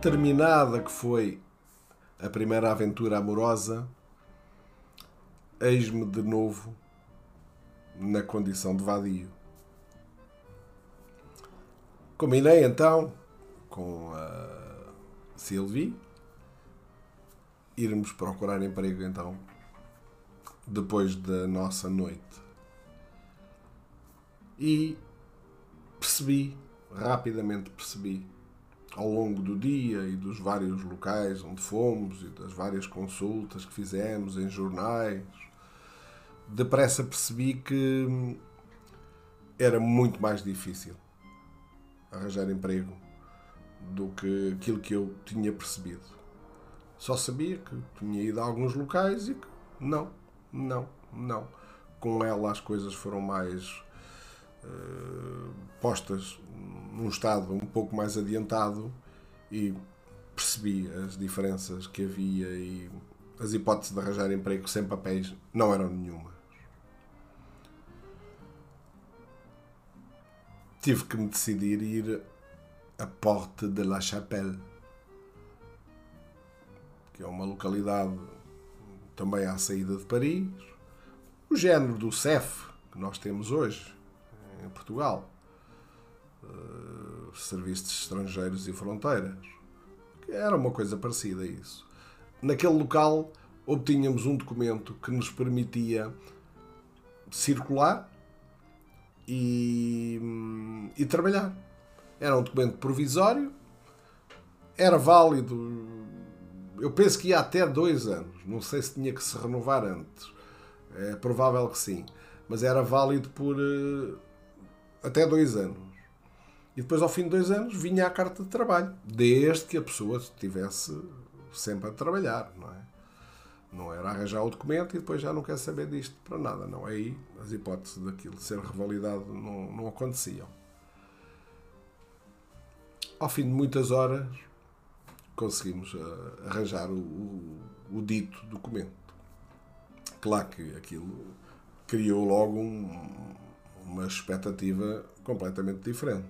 terminada que foi a primeira aventura amorosa, eis-me de novo na condição de vadio. Combinei então com a Sylvie irmos procurar emprego então depois da nossa noite. E percebi, rapidamente percebi, ao longo do dia e dos vários locais onde fomos e das várias consultas que fizemos em jornais, depressa percebi que era muito mais difícil arranjar emprego do que aquilo que eu tinha percebido. Só sabia que tinha ido a alguns locais e que não, não, não. Com ela as coisas foram mais uh, postas num estado um pouco mais adiantado e percebi as diferenças que havia e as hipóteses de arranjar emprego sem papéis não eram nenhuma. tive que me decidir ir a Porte de la Chapelle, que é uma localidade também à saída de Paris, o género do CEF que nós temos hoje em Portugal, uh, Serviço de Estrangeiros e Fronteiras, era uma coisa parecida a isso. Naquele local obtínhamos um documento que nos permitia circular e, e trabalhar. Era um documento provisório, era válido, eu penso que ia até dois anos, não sei se tinha que se renovar antes, é provável que sim, mas era válido por uh, até dois anos. E depois, ao fim de dois anos, vinha a carta de trabalho, desde que a pessoa estivesse sempre a trabalhar, não é? Não era arranjar o documento e depois já não quer saber disto para nada. Não, aí as hipóteses daquilo ser revalidado não, não aconteciam. Ao fim de muitas horas, conseguimos uh, arranjar o, o, o, dito documento. Claro que aquilo criou logo um, uma expectativa completamente diferente.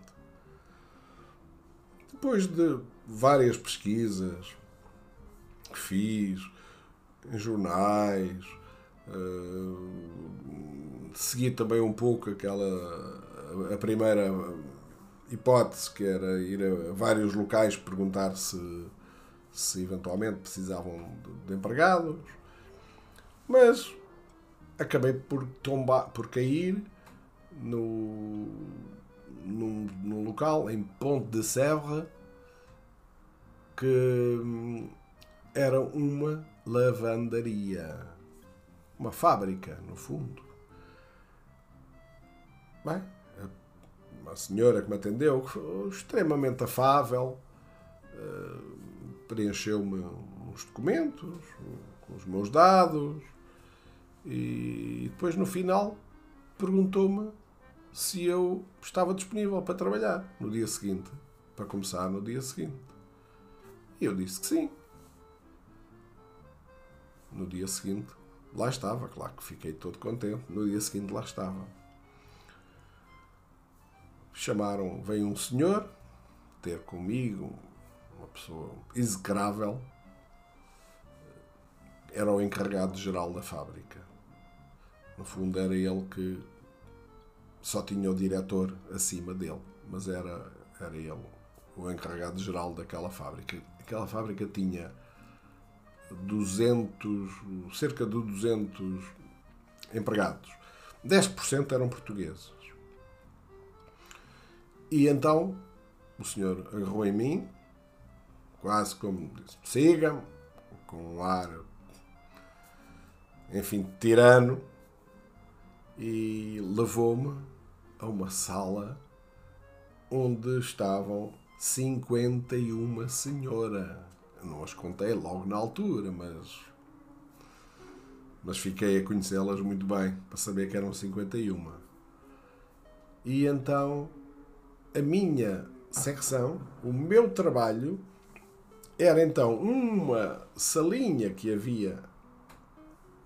Depois de várias pesquisas que fiz, em jornais, uh, segui também um pouco aquela a primeira hipótese que era ir a vários locais perguntar se, se eventualmente precisavam de, de empregados, mas acabei por tombar, por cair no, num, local em Ponte de Sèvres que hum, era uma lavandaria. Uma fábrica, no fundo. Bem, uma senhora que me atendeu, extremamente afável, eh, preencheu-me uns documentos os meus dados e depois no final perguntou-me se eu estava disponível para trabalhar no dia seguinte, para começar no dia seguinte. E eu disse que sim no dia seguinte, lá estava. Claro que fiquei todo contente. No dia seguinte, lá estava. Chamaram, veio um senhor ter comigo, uma pessoa execrável. Era o encarregado geral da fábrica. No fundo, era ele que só tinha o diretor acima dele, mas era, era ele o encarregado geral daquela fábrica. Aquela fábrica tinha 200, cerca de 200 empregados. 10% eram portugueses. E então o senhor agarrou em mim, quase como disse: siga-me, com um ar, enfim, tirano, e levou-me a uma sala onde estavam 51 senhoras não as contei logo na altura, mas. Mas fiquei a conhecê-las muito bem, para saber que eram 51. E então, a minha secção, o meu trabalho, era então uma salinha que havia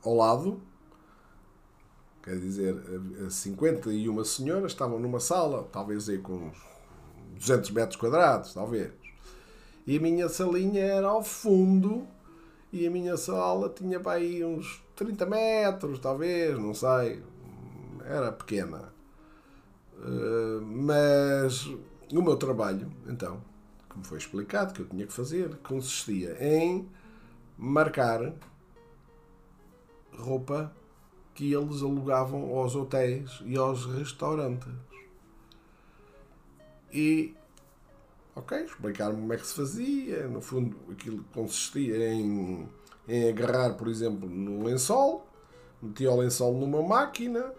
ao lado, quer dizer, 51 senhoras estavam numa sala, talvez aí com uns 200 metros quadrados, talvez. E a minha salinha era ao fundo e a minha sala tinha para aí uns 30 metros, talvez, não sei. Era pequena. Uh, mas o meu trabalho, então, como foi explicado que eu tinha que fazer, consistia em marcar roupa que eles alugavam aos hotéis e aos restaurantes. E, ok, explicar-me como é que se fazia. No fundo, aquilo consistia em, em agarrar, por exemplo, no lençol, metia o lençol numa máquina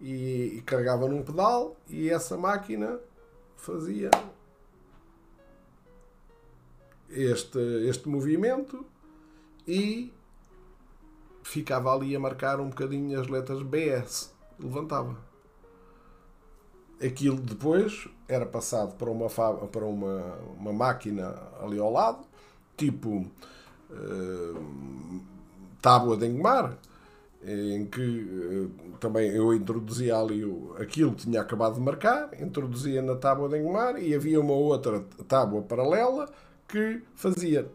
e, e carregava num pedal e essa máquina fazia este, este movimento e ficava ali a marcar um bocadinho as letras BS. Levantava. Aquilo depois era passado para uma, para uma, uma máquina ali ao lado, tipo uh, tábua de engomar, em que uh, também eu introduzia ali o, aquilo que tinha acabado de marcar, introduzia na tábua de engomar e havia uma outra tábua paralela que fazia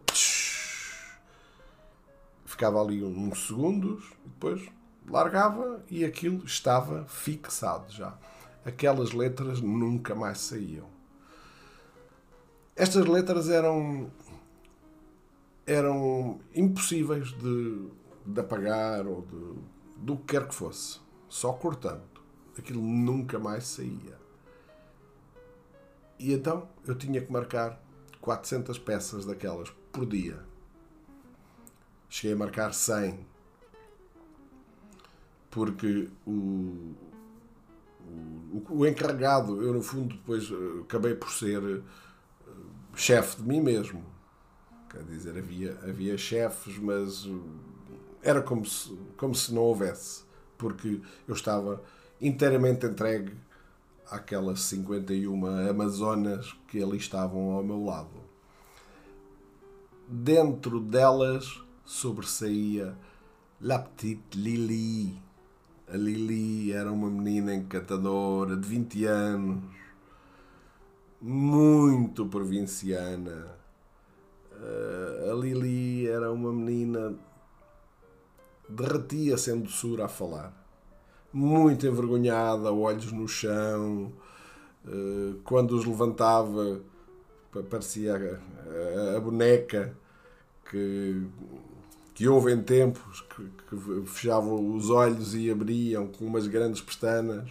ficava ali uns segundos e depois largava e aquilo estava fixado já. Aquelas letras nunca mais saíam. Estas letras eram eram impossíveis de, de apagar ou de, do que quer que fosse. Só cortando. Aquilo nunca mais saía. E então eu tinha que marcar 400 peças daquelas por dia cheguei a marcar 100 porque o, o, o, encarregado, eu no fundo depois eh, acabei por ser eh, chefe de mim mesmo. Quer dizer, havia, havia chefes, mas eh, era como se, como se não houvesse, porque eu estava inteiramente entregue àquelas 51 Amazonas que ali estavam ao meu lado. Dentro delas sobressaía La Petite Lily. A Lily era uma menina encantadora de 20 anos, muito provinciana. Uh, a Lily era uma menina derretia-se em doçura a falar, muito envergonhada, olhos no chão. Uh, quando os levantava, parecia a boneca que que houve em tempos que, que, fechavam os olhos e abriam com umas grandes pestanas.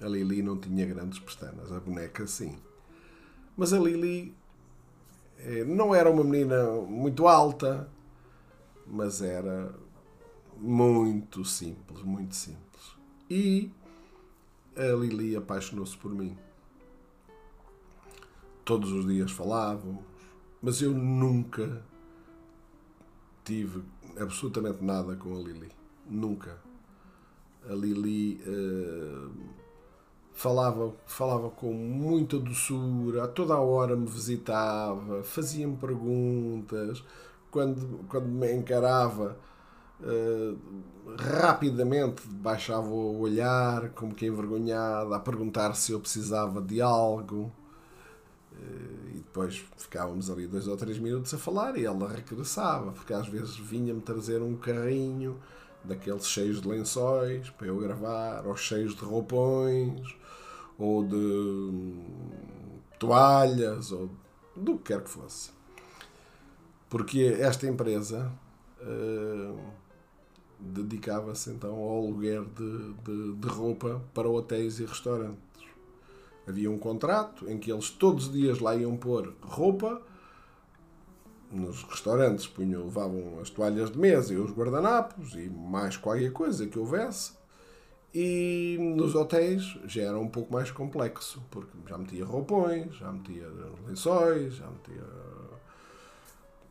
A Lili não tinha grandes pestanas, a boneca sim. Mas a Lili eh, não era uma menina muito alta, mas era muito simples, muito simples. E a Lili apaixonou-se por mim. Todos os dias falávamos, mas eu nunca tive absolutamente nada com a Lili. Nunca. A Lili uh, falava, falava com muita doçura, a toda a hora me visitava, fazia-me perguntas. Quando, quando me encarava, uh, rapidamente baixava o olhar, como que envergonhada, a perguntar se eu precisava de algo. Uh, depois ficávamos ali dois ou três minutos a falar e ela regressava, porque às vezes vinha-me trazer um carrinho daqueles cheios de lençóis para eu gravar, ou cheios de roupões, ou de hum, toalhas, ou do que quer que fosse. Porque esta empresa uh, dedicava-se então ao aluguer de, de, de roupa para hotéis e restaurantes. Havia um contrato em que eles todos os dias lá iam pôr roupa. Nos restaurantes punham, levavam as toalhas de mesa e os guardanapos e mais qualquer coisa que houvesse. E nos hotéis já era um pouco mais complexo, porque já metia roupões, já metia lençóis, já metia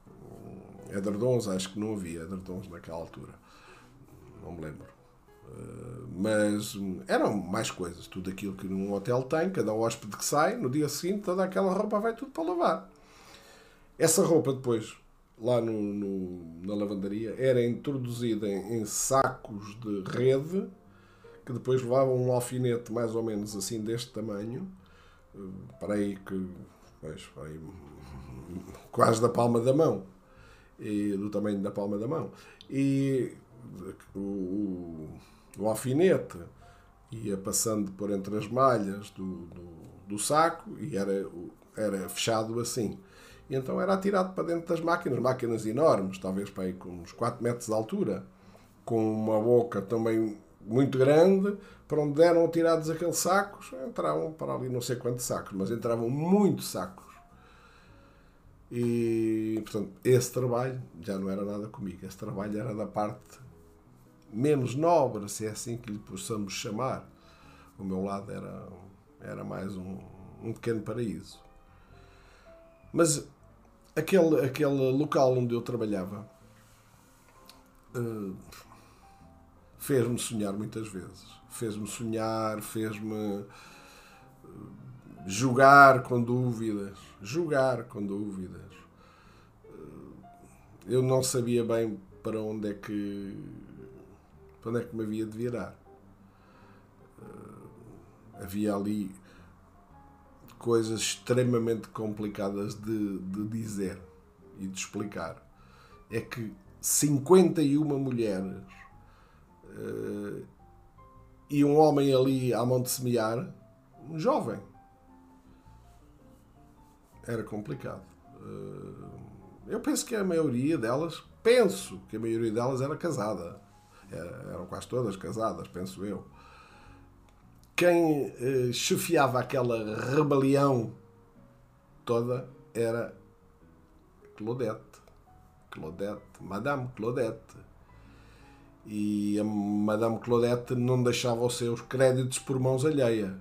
hum, edredons, acho que não havia edredons naquela altura. Não me lembro. Mas eram mais coisas, tudo aquilo que num hotel tem, cada hóspede que sai, no dia seguinte toda aquela roupa vai tudo para lavar. Essa roupa depois, lá no, no na lavandaria, era introduzida em, em, sacos de rede, que depois levavam um alfinete mais ou menos assim deste tamanho, eh, para aí que Pois, foi quase da palma da mão. E, do tamanho da palma da mão. E o, o, o alfinete ia passando por entre as malhas do, do, do saco e era, era fechado assim. E então era atirado para dentro das máquinas, máquinas enormes, talvez para aí com uns 4 metros de altura, com uma boca também muito grande, para onde eram atirados aqueles sacos, entravam para ali não sei quantos sacos, mas entravam muitos sacos. E, portanto, esse trabalho já não era nada comigo. Esse trabalho era da parte menos nobre, se é assim que lhe possamos chamar. O meu lado era, era mais um, um pequeno paraíso. Mas aquele, aquele local onde eu trabalhava uh, fez-me sonhar muitas vezes. Fez-me sonhar, fez-me jogar com dúvidas. Jogar com dúvidas. Uh, eu não sabia bem para onde é que para onde é que me havia de virar. Uh, havia ali coisas extremamente complicadas de, de dizer e de explicar. É que 51 mulheres uh, e um homem ali à mão de semear, um jovem. Era complicado. Uh, eu penso que a maioria delas, penso que a maioria delas era casada. Era, eram quase todas casadas, penso eu quem eh, chefiava aquela rebelião toda era Claudette. Claudette, Madame Claudette. E a Madame Claudette não deixava os seus créditos por mãos alheias.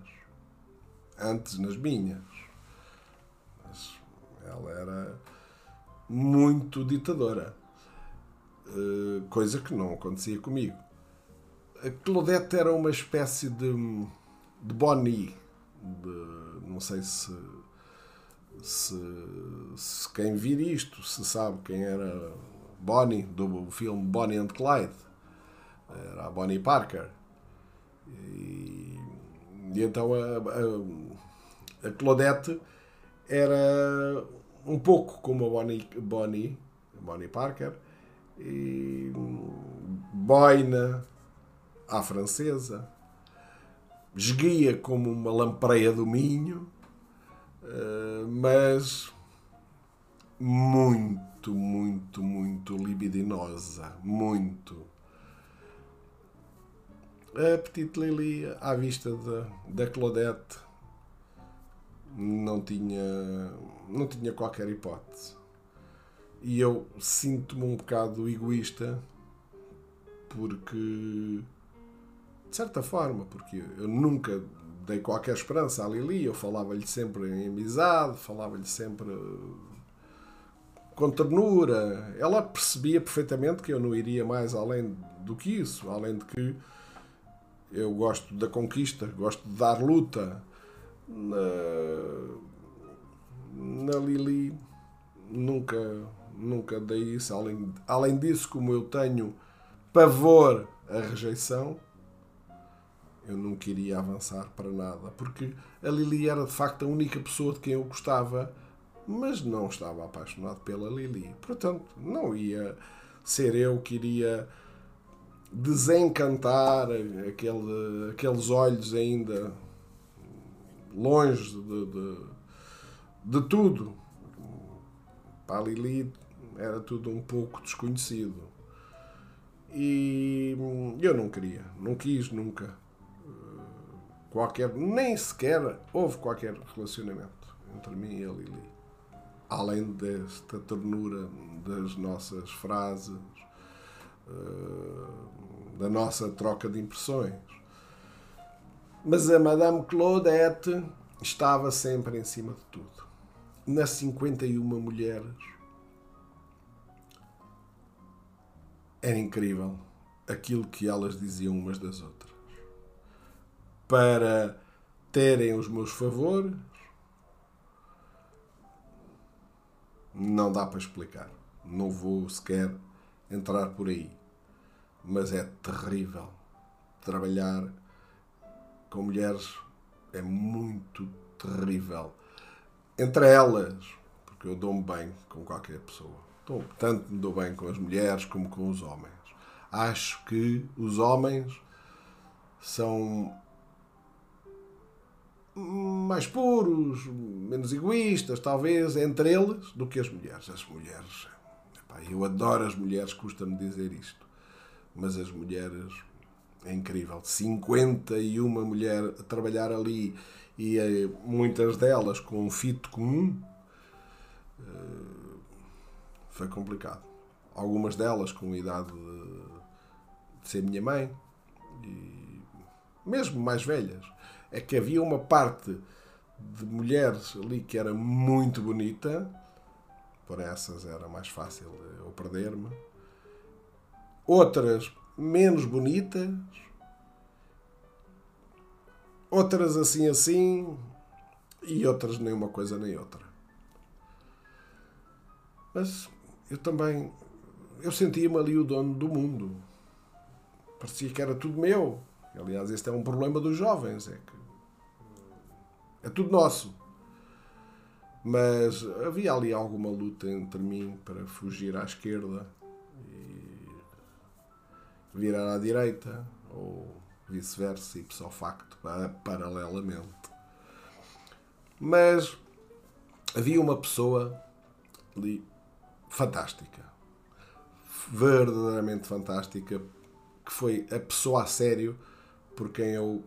Antes nas minhas. Mas ela era muito ditadora. Eh, coisa que não acontecia comigo. A Claudette era uma espécie de de Bonnie. De, não sei se, se, se, quem vir isto se sabe quem era Bonnie do filme Bonnie and Clyde. Era a Bonnie Parker. E, e então a, a, a, Claudette era um pouco como a Bonnie, Bonnie, Bonnie Parker e boina à francesa esguia como uma lampreia do Minho, eh, mas muito, muito, muito libidinosa. Muito. A Petite Lily, à vista da, da Claudette, não tinha, não tinha qualquer hipótese. E eu sinto-me um bocado egoísta porque de certa forma, porque eu nunca dei qualquer esperança à Lili, eu falava-lhe sempre em amizade, falava-lhe sempre com ternura. Ela percebia perfeitamente que eu não iria mais além do que isso, além de que eu gosto da conquista, gosto de dar luta. Na, na Lili nunca, nunca dei isso. Além, além disso, como eu tenho pavor à rejeição, eu não queria avançar para nada, porque a Lili era de facto a única pessoa de quem eu gostava, mas não estava apaixonado pela Lili. Portanto, não ia ser eu que iria desencantar aquele, aqueles olhos ainda longe de, de, de tudo. Para a Lili era tudo um pouco desconhecido. E eu não queria, não quis nunca qualquer, nem sequer houve qualquer relacionamento entre mim e a Lili. Além desta ternura das nossas frases, uh, da nossa troca de impressões. Mas a Madame Claudette estava sempre em cima de tudo. Nas 51 mulheres, era incrível aquilo que elas diziam umas das outras para terem os meus favores. Não dá para explicar. Não vou sequer entrar por aí. Mas é terrível. Trabalhar com mulheres é muito terrível. entre elas, porque eu dou-me bem com qualquer pessoa. Tanto me dou bem com as mulheres como com os homens. Acho que os homens são mais puros, menos egoístas, talvez, entre eles, do que as mulheres. As mulheres, epá, eu adoro as mulheres, custa-me dizer isto, mas as mulheres é incrível. 51 mulher a trabalhar ali e eh, muitas delas com um fito comum eh, foi complicado. Algumas delas com idade de, de ser minha mãe e mesmo mais velhas. É que havia uma parte de mulheres ali que era muito bonita, por essas era mais fácil eu perder-me. Outras menos bonitas, outras assim assim e outras nem uma coisa nem outra. Mas eu também eu sentia-me ali o dono do mundo. Parecia que era tudo meu. Aliás, este é um problema dos jovens, é que é tudo nosso. Mas havia ali alguma luta entre mim para fugir à esquerda virar à direita ou vice-versa, ipso facto, paralelamente. Mas havia uma pessoa ali fantástica, verdadeiramente fantástica, que foi a pessoa a sério por quem eu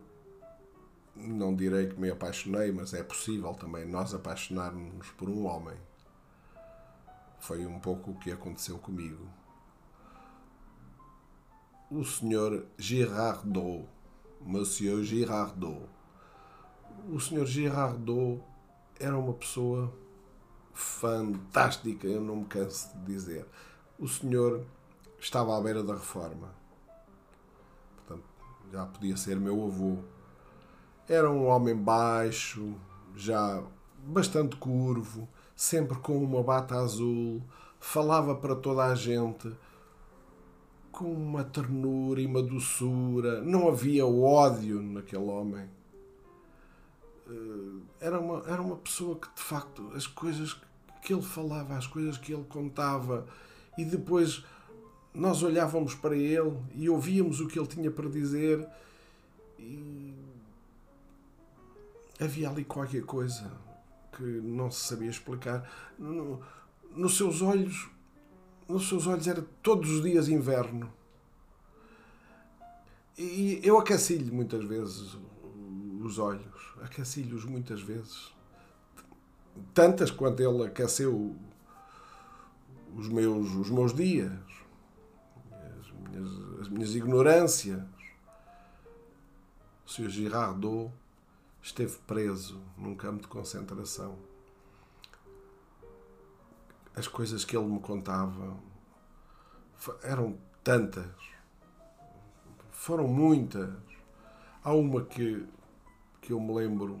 não direi que me apaixonei, mas é possível também nós apaixonarmos por um homem. Foi um pouco o que aconteceu comigo o senhor Girardot, Monsieur Girardot. O senhor Girardot era uma pessoa fantástica, eu não me canso de dizer. O senhor estava à beira da reforma. Portanto, já podia ser meu avô. Era um homem baixo, já bastante curvo, sempre com uma bata azul, falava para toda a gente com uma ternura e uma doçura. Não havia ódio naquele homem. Eh, era uma, era uma pessoa que, de facto, as coisas que ele falava, as coisas que ele contava, e depois nós olhávamos para ele e ouvíamos o que ele tinha para dizer, e havia ali qualquer coisa que não se sabia explicar. No, nos seus olhos nos seus olhos era todos os dias inverno. E eu aqueci-lhe muitas vezes os olhos, aqueci-lhes muitas vezes. Tantas quanto ele aqueceu os meus, os meus dias, as minhas, as minhas ignorâncias. O Sr. Girardot esteve preso num campo de concentração as coisas que ele me contava eram tantas, foram muitas. Há uma que, que eu me lembro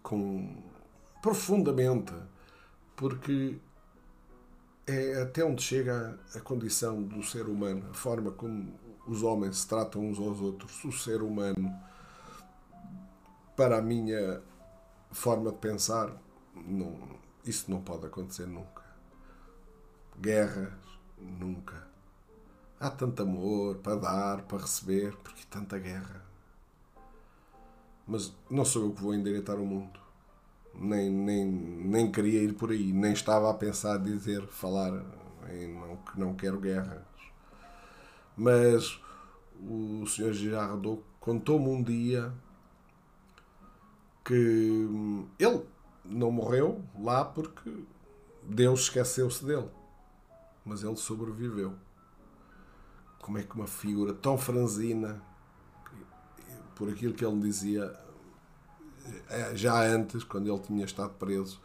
com profundamente, porque é até onde chega a condição do ser humano, a forma como os homens se tratam uns aos outros, o ser humano, para a minha forma de pensar, não, isso não pode acontecer nunca. Guerras, nunca. Há tanto amor para dar, para receber, porque tanta guerra. Mas não sou eu que vou endireitar o mundo. Nem, nem, nem queria ir por aí, nem estava a pensar dizer, falar em não, que não quero guerras. Mas o Sr. Girardot contou-me um dia que ele não morreu lá porque Deus esqueceu-se dele. Mas ele sobreviveu. Como é que uma figura tão franzina, por aquilo que ele me dizia eh, já antes, quando ele tinha estado preso,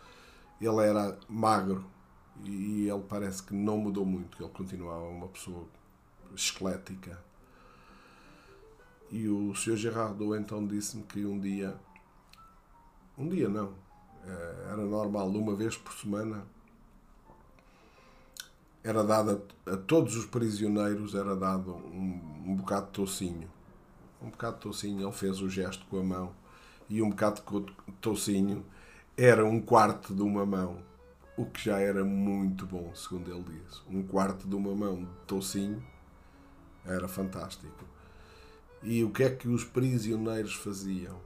ele era magro e ele parece que não mudou muito, ele continuava uma pessoa esquelética. E o Sr. Gerardo então disse-me que um dia, um dia não, eh, era normal, uma vez por semana, era dado a, todos os prisioneiros era dado um, um bocado de tocinho. Um bocado de tocinho, ele fez o gesto com a mão, e um bocado de tocinho era um quarto de uma mão, o que já era muito bom, segundo ele diz. Um quarto de uma mão de toucinho era fantástico. E o que é que os prisioneiros faziam?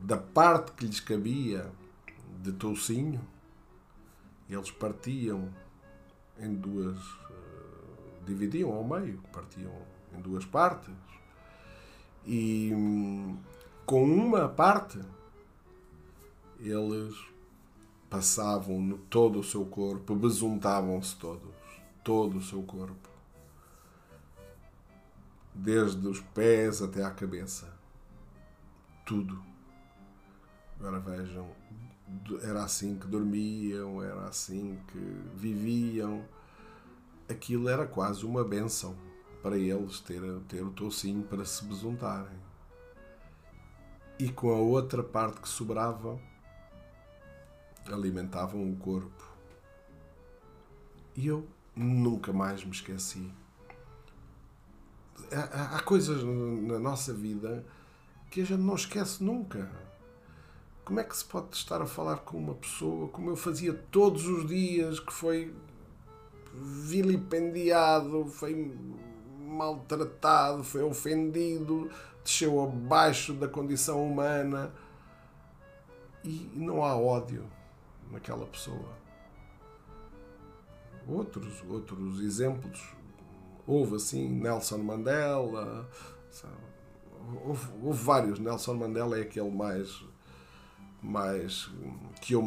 Da parte que lhes cabia de toucinho, eles partiam em duas. Uh, dividiam ao meio, partiam em duas partes. E hum, com uma parte eles passavam no todo o seu corpo, besuntavam-se todos, todo o seu corpo, desde os pés até à cabeça, tudo. Agora vejam, era assim que dormiam, era assim que viviam. Aquilo era quase uma benção para eles ter, ter o toucinho para se besuntarem. E com a outra parte que sobrava, alimentavam o corpo. E eu nunca mais me esqueci. Há, há coisas na nossa vida que a gente não esquece nunca. Como é que se pode estar a falar com uma pessoa como eu fazia todos os dias, que foi vilipendiado, foi maltratado, foi ofendido, desceu abaixo da condição humana e não há ódio naquela pessoa. Outros, outros exemplos. Houve assim Nelson Mandela. Houve, houve, vários. Nelson Mandela é aquele mais. mais que eu.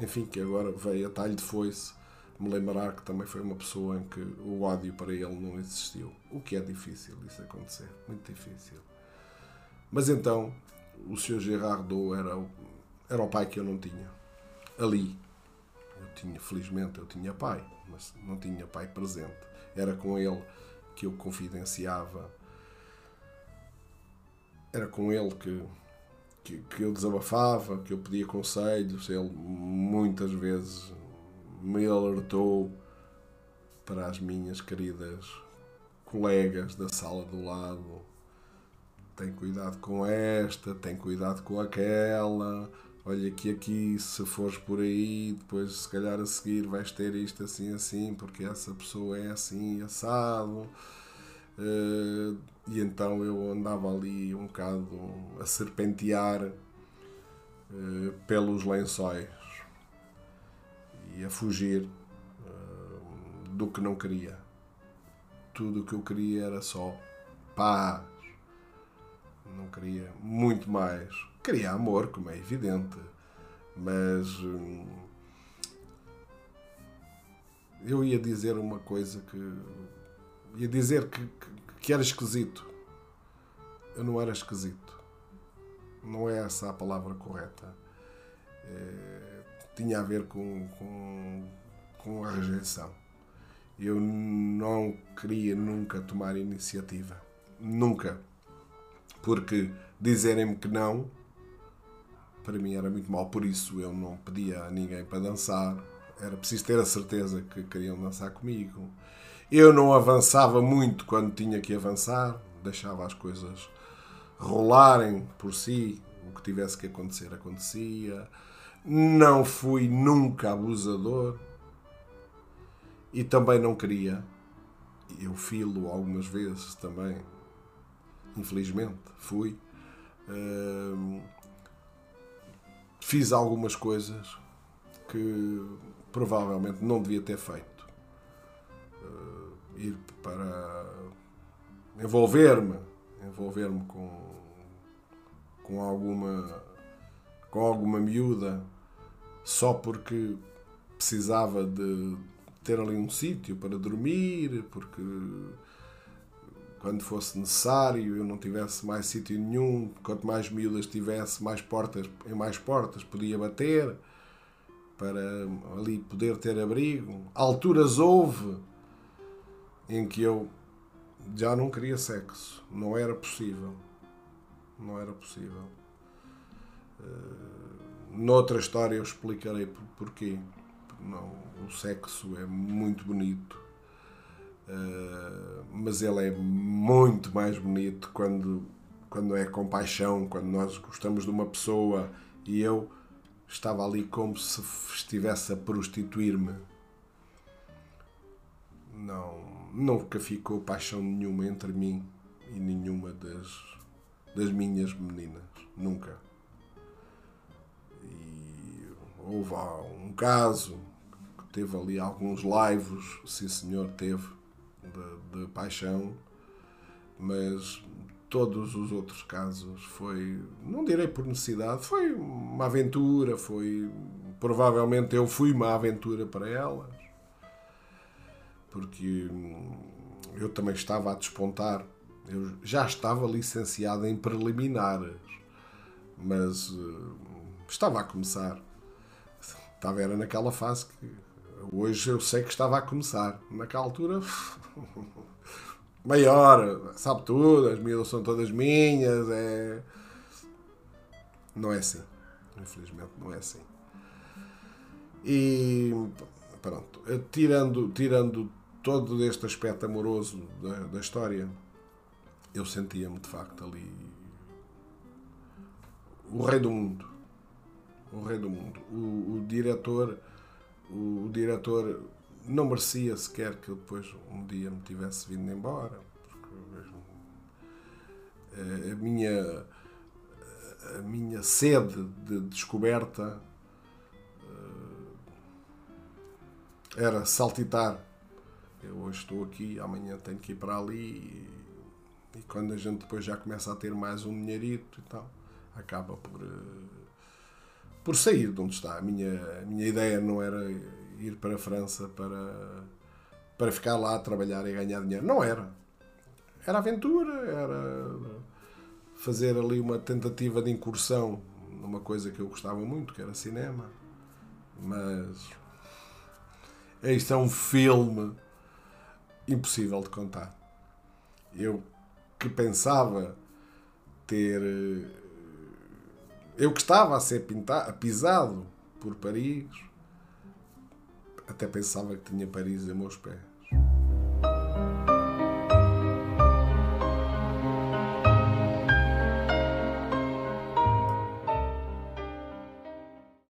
Enfim, que agora veio a talho de foice me lembrar que também foi uma pessoa em que o ódio para ele não existiu. O que é difícil isso acontecer. Muito difícil. Mas então, o Sr. Gerardo era, era o pai que eu não tinha ali. Eu tinha, felizmente, eu tinha pai, mas não tinha pai presente. Era com ele que eu confidenciava, era com ele que, que, que eu desabafava, que eu pedia conselhos. Ele muitas vezes me alertou para as minhas queridas colegas da sala do lado. Tem cuidado com esta, tem cuidado com aquela olha que aqui se fores por aí, depois se calhar a seguir vais ter isto assim assim, porque essa pessoa é assim assado. Uh, e então eu andava ali um bocado a serpentear uh, pelos lençóis a fugir uh, do que não queria. Tudo o que eu queria era só paz. Não queria muito mais Queria amor, como é evidente, mas hum, eu ia dizer uma coisa que. ia dizer que, que, que era esquisito. Eu não era esquisito. Não é essa a palavra correta. É, tinha a ver com, com, com a rejeição. Eu não queria nunca tomar iniciativa. Nunca. Porque dizerem-me que não para mim era muito mal, por isso eu não pedia a ninguém para dançar. Era preciso ter a certeza que queriam dançar comigo. Eu não avançava muito quando tinha que avançar, deixava as coisas rolarem por si, o que tivesse que acontecer acontecia. Não fui nunca abusador e também não queria. Eu filo algumas vezes também, infelizmente, fui. Uh, fiz algumas coisas que provavelmente não devia ter feito. Uh, ir para envolver-me, envolver-me com, com alguma com alguma miúda só porque precisava de ter ali um sítio para dormir, porque quando fosse necessário, eu não tivesse mais sítio nenhum, quanto mais miúdas tivesse, mais portas, em mais portas podia bater, para ali poder ter abrigo. Alturas houve em que eu já não queria sexo, não era possível. Não era possível. Uh, noutra história eu explicarei porquê. Não, o sexo é muito bonito Uh, mas ele é muito mais bonito quando, quando é compaixão, quando nós gostamos de uma pessoa e eu estava ali como se estivesse a prostituir-me. Não, nunca ficou paixão nenhuma entre mim e nenhuma das, das minhas meninas. Nunca. Houve um caso que teve ali alguns lives, sim senhor, teve, de, de paixão, mas todos os outros casos foi, não direi por necessidade, foi uma aventura, foi provavelmente eu fui uma aventura para elas, porque eu também estava a despontar, eu já estava licenciado em preliminares, mas uh, estava a começar, estava era naquela fase que hoje eu sei que estava a começar, naquela altura maior, sabe tudo, as miúdas são todas minhas, é. Não é assim. Infelizmente não é assim. E pronto, tirando, tirando todo este aspecto amoroso da, da história, eu sentia-me de facto ali o rei do mundo. O rei do mundo. O, o diretor, o, o diretor não merecia sequer que eu depois um dia me tivesse vindo embora. Porque eh, a minha, a minha sede de descoberta eh, era saltitar. Eu hoje estou aqui, amanhã tenho que ir para ali e, e quando a gente depois já começa a ter mais um dinheirito e tal, acaba por, eh, por sair de onde está. A minha, a minha ideia não era ir para a França para, para ficar lá trabalhar e ganhar dinheiro. Não era. Era aventura, era fazer ali uma tentativa de incursão numa coisa que eu gostava muito, que era cinema. Mas isto é um filme impossível de contar. Eu que pensava ter. Eu que estava a ser pintado, pisado por Paris, até pensava que tinha Paris a meus pés.